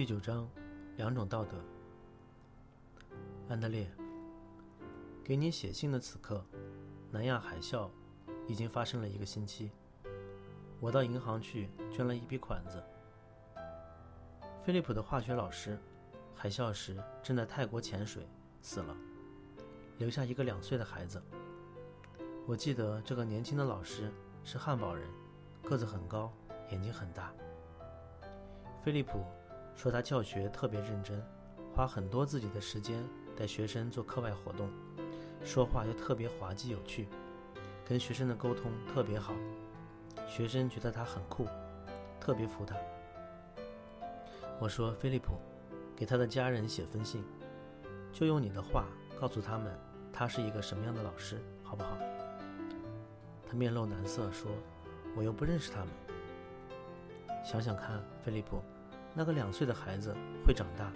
第九章，两种道德。安德烈，给你写信的此刻，南亚海啸已经发生了一个星期。我到银行去捐了一笔款子。菲利普的化学老师，海啸时正在泰国潜水，死了，留下一个两岁的孩子。我记得这个年轻的老师是汉堡人，个子很高，眼睛很大。菲利普。说他教学特别认真，花很多自己的时间带学生做课外活动，说话又特别滑稽有趣，跟学生的沟通特别好，学生觉得他很酷，特别服他。我说菲利普，给他的家人写封信，就用你的话告诉他们他是一个什么样的老师，好不好？他面露难色说，我又不认识他们。想想看，菲利普。那个两岁的孩子会长大，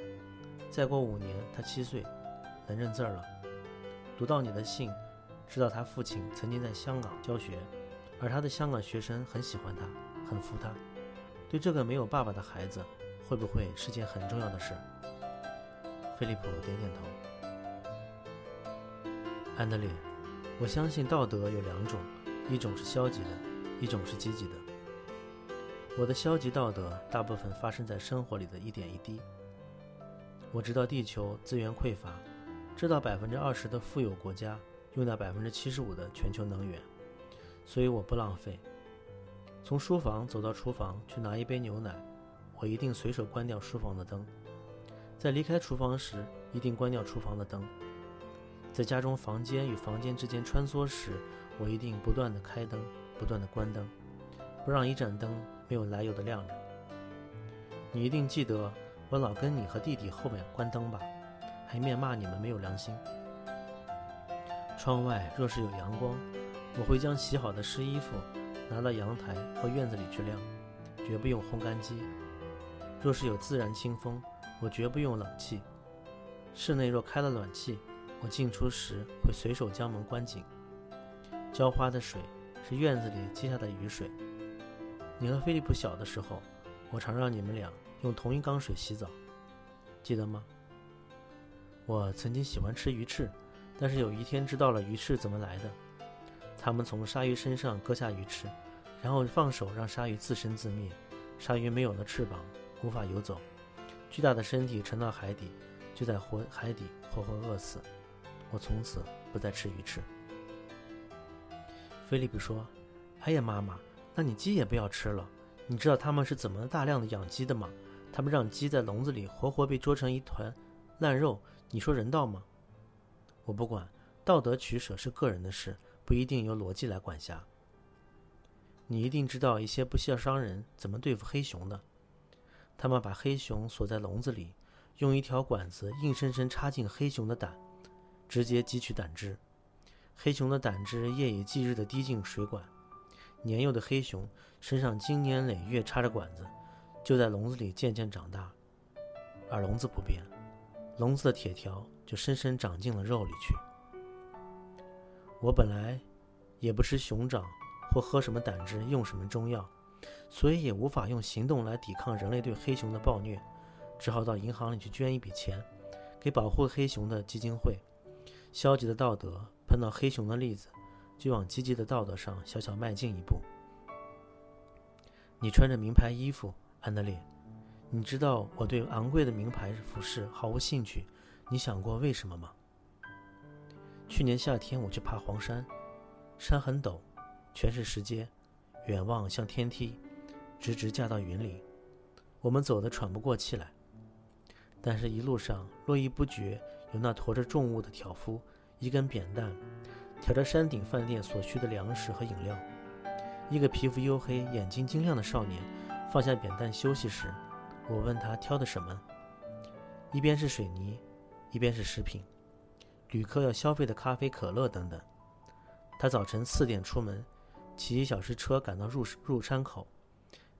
再过五年他七岁，能认字儿了。读到你的信，知道他父亲曾经在香港教学，而他的香港学生很喜欢他，很服他。对这个没有爸爸的孩子，会不会是件很重要的事？菲利普点点头。安德烈，我相信道德有两种，一种是消极的，一种是积极的。我的消极道德大部分发生在生活里的一点一滴。我知道地球资源匮乏，知道百分之二十的富有国家用掉百分之七十五的全球能源，所以我不浪费。从书房走到厨房去拿一杯牛奶，我一定随手关掉书房的灯。在离开厨房时，一定关掉厨房的灯。在家中房间与房间之间穿梭时，我一定不断的开灯，不断的关灯，不让一盏灯。没有来由的亮着。你一定记得，我老跟你和弟弟后面关灯吧，还面骂你们没有良心。窗外若是有阳光，我会将洗好的湿衣服拿到阳台或院子里去晾，绝不用烘干机。若是有自然清风，我绝不用冷气。室内若开了暖气，我进出时会随手将门关紧。浇花的水是院子里积下的雨水。你和菲利普小的时候，我常让你们俩用同一缸水洗澡，记得吗？我曾经喜欢吃鱼翅，但是有一天知道了鱼翅怎么来的。他们从鲨鱼身上割下鱼翅，然后放手让鲨鱼自生自灭。鲨鱼没有了翅膀，无法游走，巨大的身体沉到海底，就在活海底活活饿死。我从此不再吃鱼翅。菲利普说：“哎呀，妈妈。”那你鸡也不要吃了。你知道他们是怎么大量的养鸡的吗？他们让鸡在笼子里活活被捉成一团烂肉。你说人道吗？我不管，道德取舍是个人的事，不一定由逻辑来管辖。你一定知道一些不孝商人怎么对付黑熊的。他们把黑熊锁在笼子里，用一条管子硬生生插进黑熊的胆，直接汲取胆汁。黑熊的胆汁夜以继日地滴进水管。年幼的黑熊身上经年累月插着管子，就在笼子里渐渐长大，而笼子不变，笼子的铁条就深深长进了肉里去。我本来也不吃熊掌或喝什么胆汁，用什么中药，所以也无法用行动来抵抗人类对黑熊的暴虐，只好到银行里去捐一笔钱，给保护黑熊的基金会。消极的道德碰到黑熊的例子。就往积极的道德上小小迈进一步。你穿着名牌衣服，安德烈，你知道我对昂贵的名牌服饰毫无兴趣。你想过为什么吗？去年夏天我去爬黄山，山很陡，全是石阶，远望像天梯，直直架到云里。我们走得喘不过气来，但是一路上络绎不绝有那驮着重物的挑夫，一根扁担。挑着山顶饭店所需的粮食和饮料，一个皮肤黝黑、眼睛晶亮的少年放下扁担休息时，我问他挑的什么？一边是水泥，一边是食品，旅客要消费的咖啡、可乐等等。他早晨四点出门，骑一小时车赶到入入山口，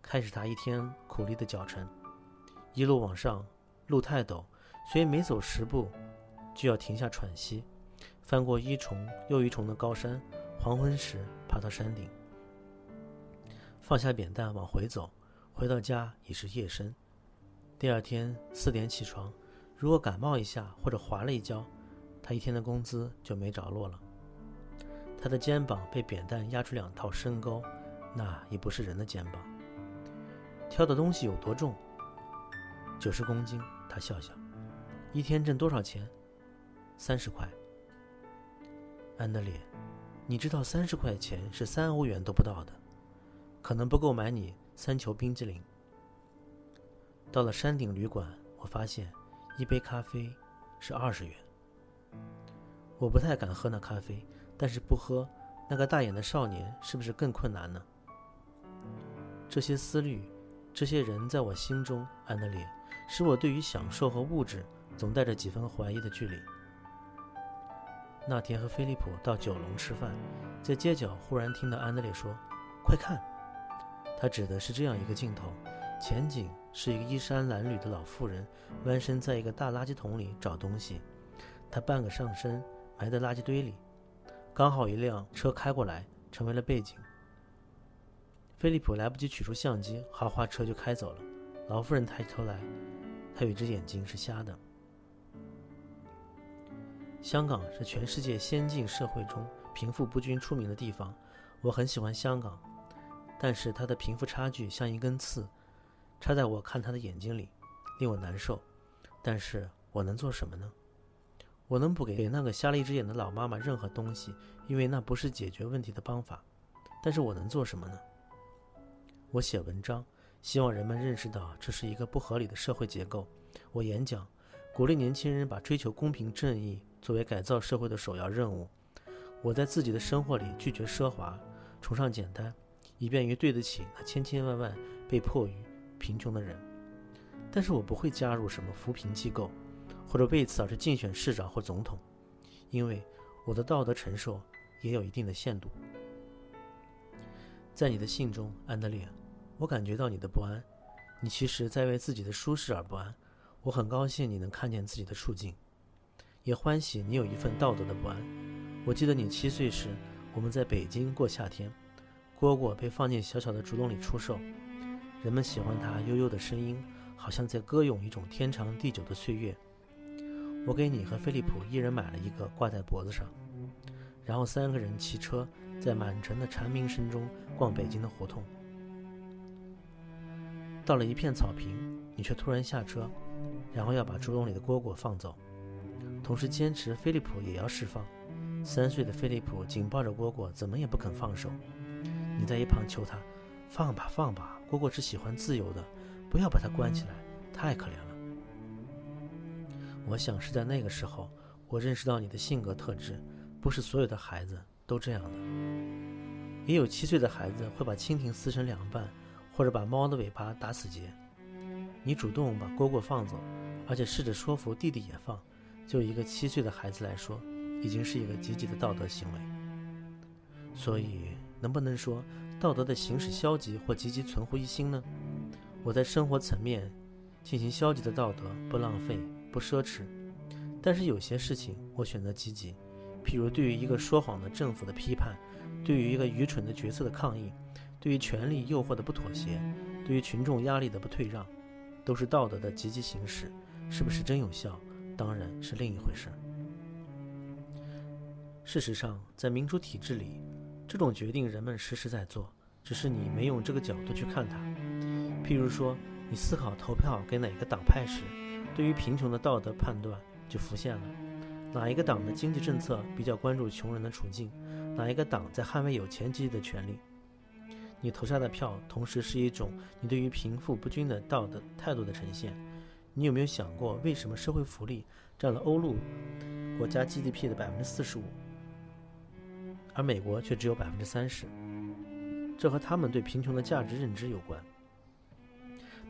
开始他一天苦力的脚程。一路往上，路太陡，所以每走十步就要停下喘息。翻过一重又一重的高山，黄昏时爬到山顶，放下扁担往回走，回到家已是夜深。第二天四点起床，如果感冒一下或者滑了一跤，他一天的工资就没着落了。他的肩膀被扁担压出两套身高，那已不是人的肩膀。挑的东西有多重？九十公斤。他笑笑。一天挣多少钱？三十块。安德烈，你知道三十块钱是三欧元都不到的，可能不够买你三球冰激凌。到了山顶旅馆，我发现一杯咖啡是二十元。我不太敢喝那咖啡，但是不喝，那个大眼的少年是不是更困难呢？这些思虑，这些人在我心中，安德烈，使我对于享受和物质总带着几分怀疑的距离。那天和菲利普到九龙吃饭，在街角忽然听到安德烈说：“快看！”他指的是这样一个镜头，前景是一个衣衫褴褛的老妇人弯身在一个大垃圾桶里找东西，她半个上身埋在垃圾堆里，刚好一辆车开过来，成为了背景。菲利普来不及取出相机，豪华车就开走了。老妇人抬起头来，她有一只眼睛是瞎的。香港是全世界先进社会中贫富不均出名的地方，我很喜欢香港，但是它的贫富差距像一根刺，插在我看他的眼睛里，令我难受。但是我能做什么呢？我能不给给那个瞎了一只眼的老妈妈任何东西，因为那不是解决问题的方法。但是我能做什么呢？我写文章，希望人们认识到这是一个不合理的社会结构。我演讲，鼓励年轻人把追求公平正义。作为改造社会的首要任务，我在自己的生活里拒绝奢华，崇尚简单，以便于对得起那千千万万被迫于贫穷的人。但是我不会加入什么扶贫机构，或者为此而去竞选市长或总统，因为我的道德承受也有一定的限度。在你的信中，安德烈，我感觉到你的不安，你其实在为自己的舒适而不安。我很高兴你能看见自己的处境。也欢喜你有一份道德的不安。我记得你七岁时，我们在北京过夏天，蝈蝈被放进小小的竹笼里出售，人们喜欢它悠悠的声音，好像在歌咏一种天长地久的岁月。我给你和菲利普一人买了一个挂在脖子上，然后三个人骑车在满城的蝉鸣声中逛北京的胡同。到了一片草坪，你却突然下车，然后要把竹笼里的蝈蝈放走。同时坚持菲利普也要释放。三岁的菲利普紧抱着蝈蝈，怎么也不肯放手。你在一旁求他：“放吧，放吧，蝈蝈只喜欢自由的，不要把它关起来，太可怜了。”我想是在那个时候，我认识到你的性格特质，不是所有的孩子都这样的。也有七岁的孩子会把蜻蜓撕成两半，或者把猫的尾巴打死结。你主动把蝈蝈放走，而且试着说服弟弟也放。就一个七岁的孩子来说，已经是一个积极的道德行为。所以，能不能说道德的行使消极或积极存乎一心呢？我在生活层面进行消极的道德，不浪费，不奢侈。但是有些事情我选择积极，譬如对于一个说谎的政府的批判，对于一个愚蠢的决策的抗议，对于权力诱惑的不妥协，对于群众压力的不退让，都是道德的积极行使。是不是真有效？当然是另一回事。事实上，在民主体制里，这种决定人们时时在做，只是你没用这个角度去看它。譬如说，你思考投票给哪个党派时，对于贫穷的道德判断就浮现了：哪一个党的经济政策比较关注穷人的处境？哪一个党在捍卫有钱阶级的权利？你投下的票，同时是一种你对于贫富不均的道德态度的呈现。你有没有想过，为什么社会福利占了欧陆国家 GDP 的百分之四十五，而美国却只有百分之三十？这和他们对贫穷的价值认知有关。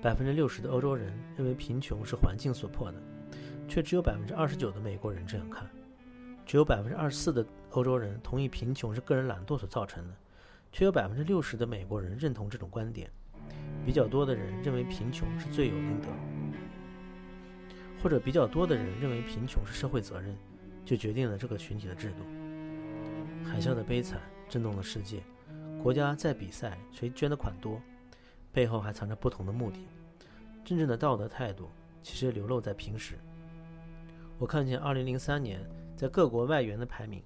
百分之六十的欧洲人认为贫穷是环境所迫的，却只有百分之二十九的美国人这样看；只有百分之二十四的欧洲人同意贫穷是个人懒惰所造成的，却有百分之六十的美国人认同这种观点。比较多的人认为贫穷是罪有应得。或者比较多的人认为贫穷是社会责任，就决定了这个群体的制度。海啸的悲惨震动了世界，国家在比赛谁捐的款多，背后还藏着不同的目的。真正的道德态度其实流露在平时。我看见2003年在各国外援的排名，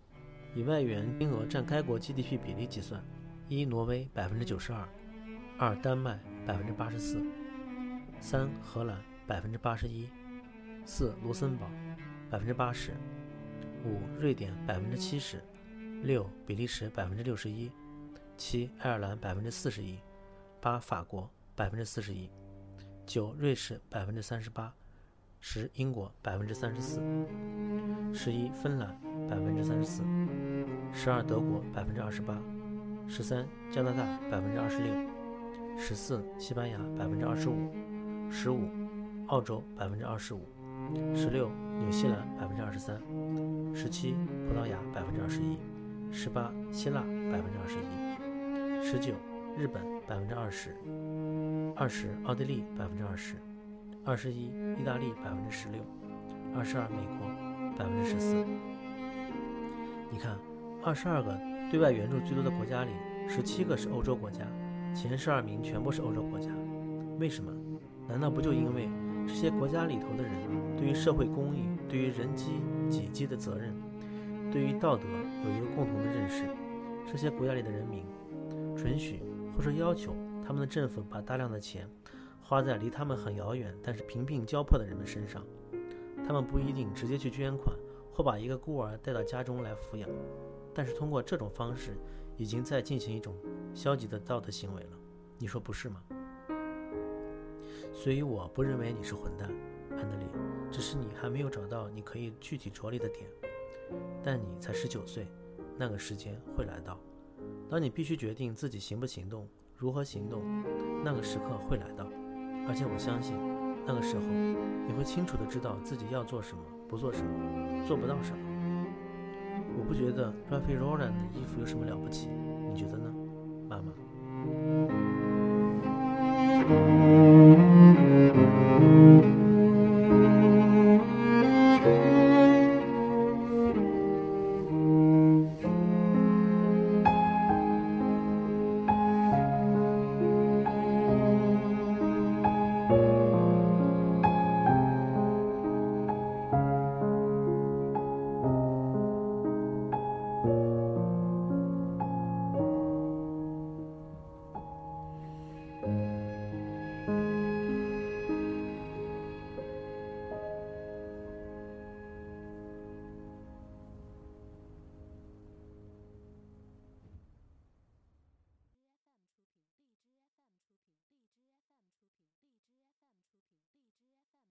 以外援金额占该国 GDP 比例计算：一、挪威百分之九十二；二、丹麦百分之八十四；三、荷兰百分之八十一；四、卢森堡百分之八十；五、瑞典百分之七十；六、比利时百分之六十一；七、爱尔兰百分之四十一；八、法国百分之四十一；九、瑞士百分之三十八。十英国百分之三十四，十一芬兰百分之三十四，十二德国百分之二十八，十三加拿大百分之二十六，十四西班牙百分之二十五，十五澳洲百分之二十五，十六纽西兰百分之二十三，十七葡萄牙百分之二十一，十八希腊百分之二十一，十九日本百分之二十，二十奥地利百分之二十。二十一，意大利百分之十六，二十二，美国百分之十四。你看，二十二个对外援助最多的国家里，十七个是欧洲国家，前十二名全部是欧洲国家。为什么？难道不就因为这些国家里头的人对于社会公益、对于人机己机的责任、对于道德有一个共同的认识？这些国家里的人民准许或者要求他们的政府把大量的钱。花在离他们很遥远但是贫病交迫的人们身上，他们不一定直接去捐款或把一个孤儿带到家中来抚养，但是通过这种方式，已经在进行一种消极的道德行为了。你说不是吗？所以我不认为你是混蛋，安德烈，只是你还没有找到你可以具体着力的点。但你才十九岁，那个时间会来到，当你必须决定自己行不行动，如何行动，那个时刻会来到。而且我相信，那个时候你会清楚的知道自己要做什么，不做什么，做不到什么。我不觉得 Ralph Lauren 的衣服有什么了不起，你觉得呢，妈妈？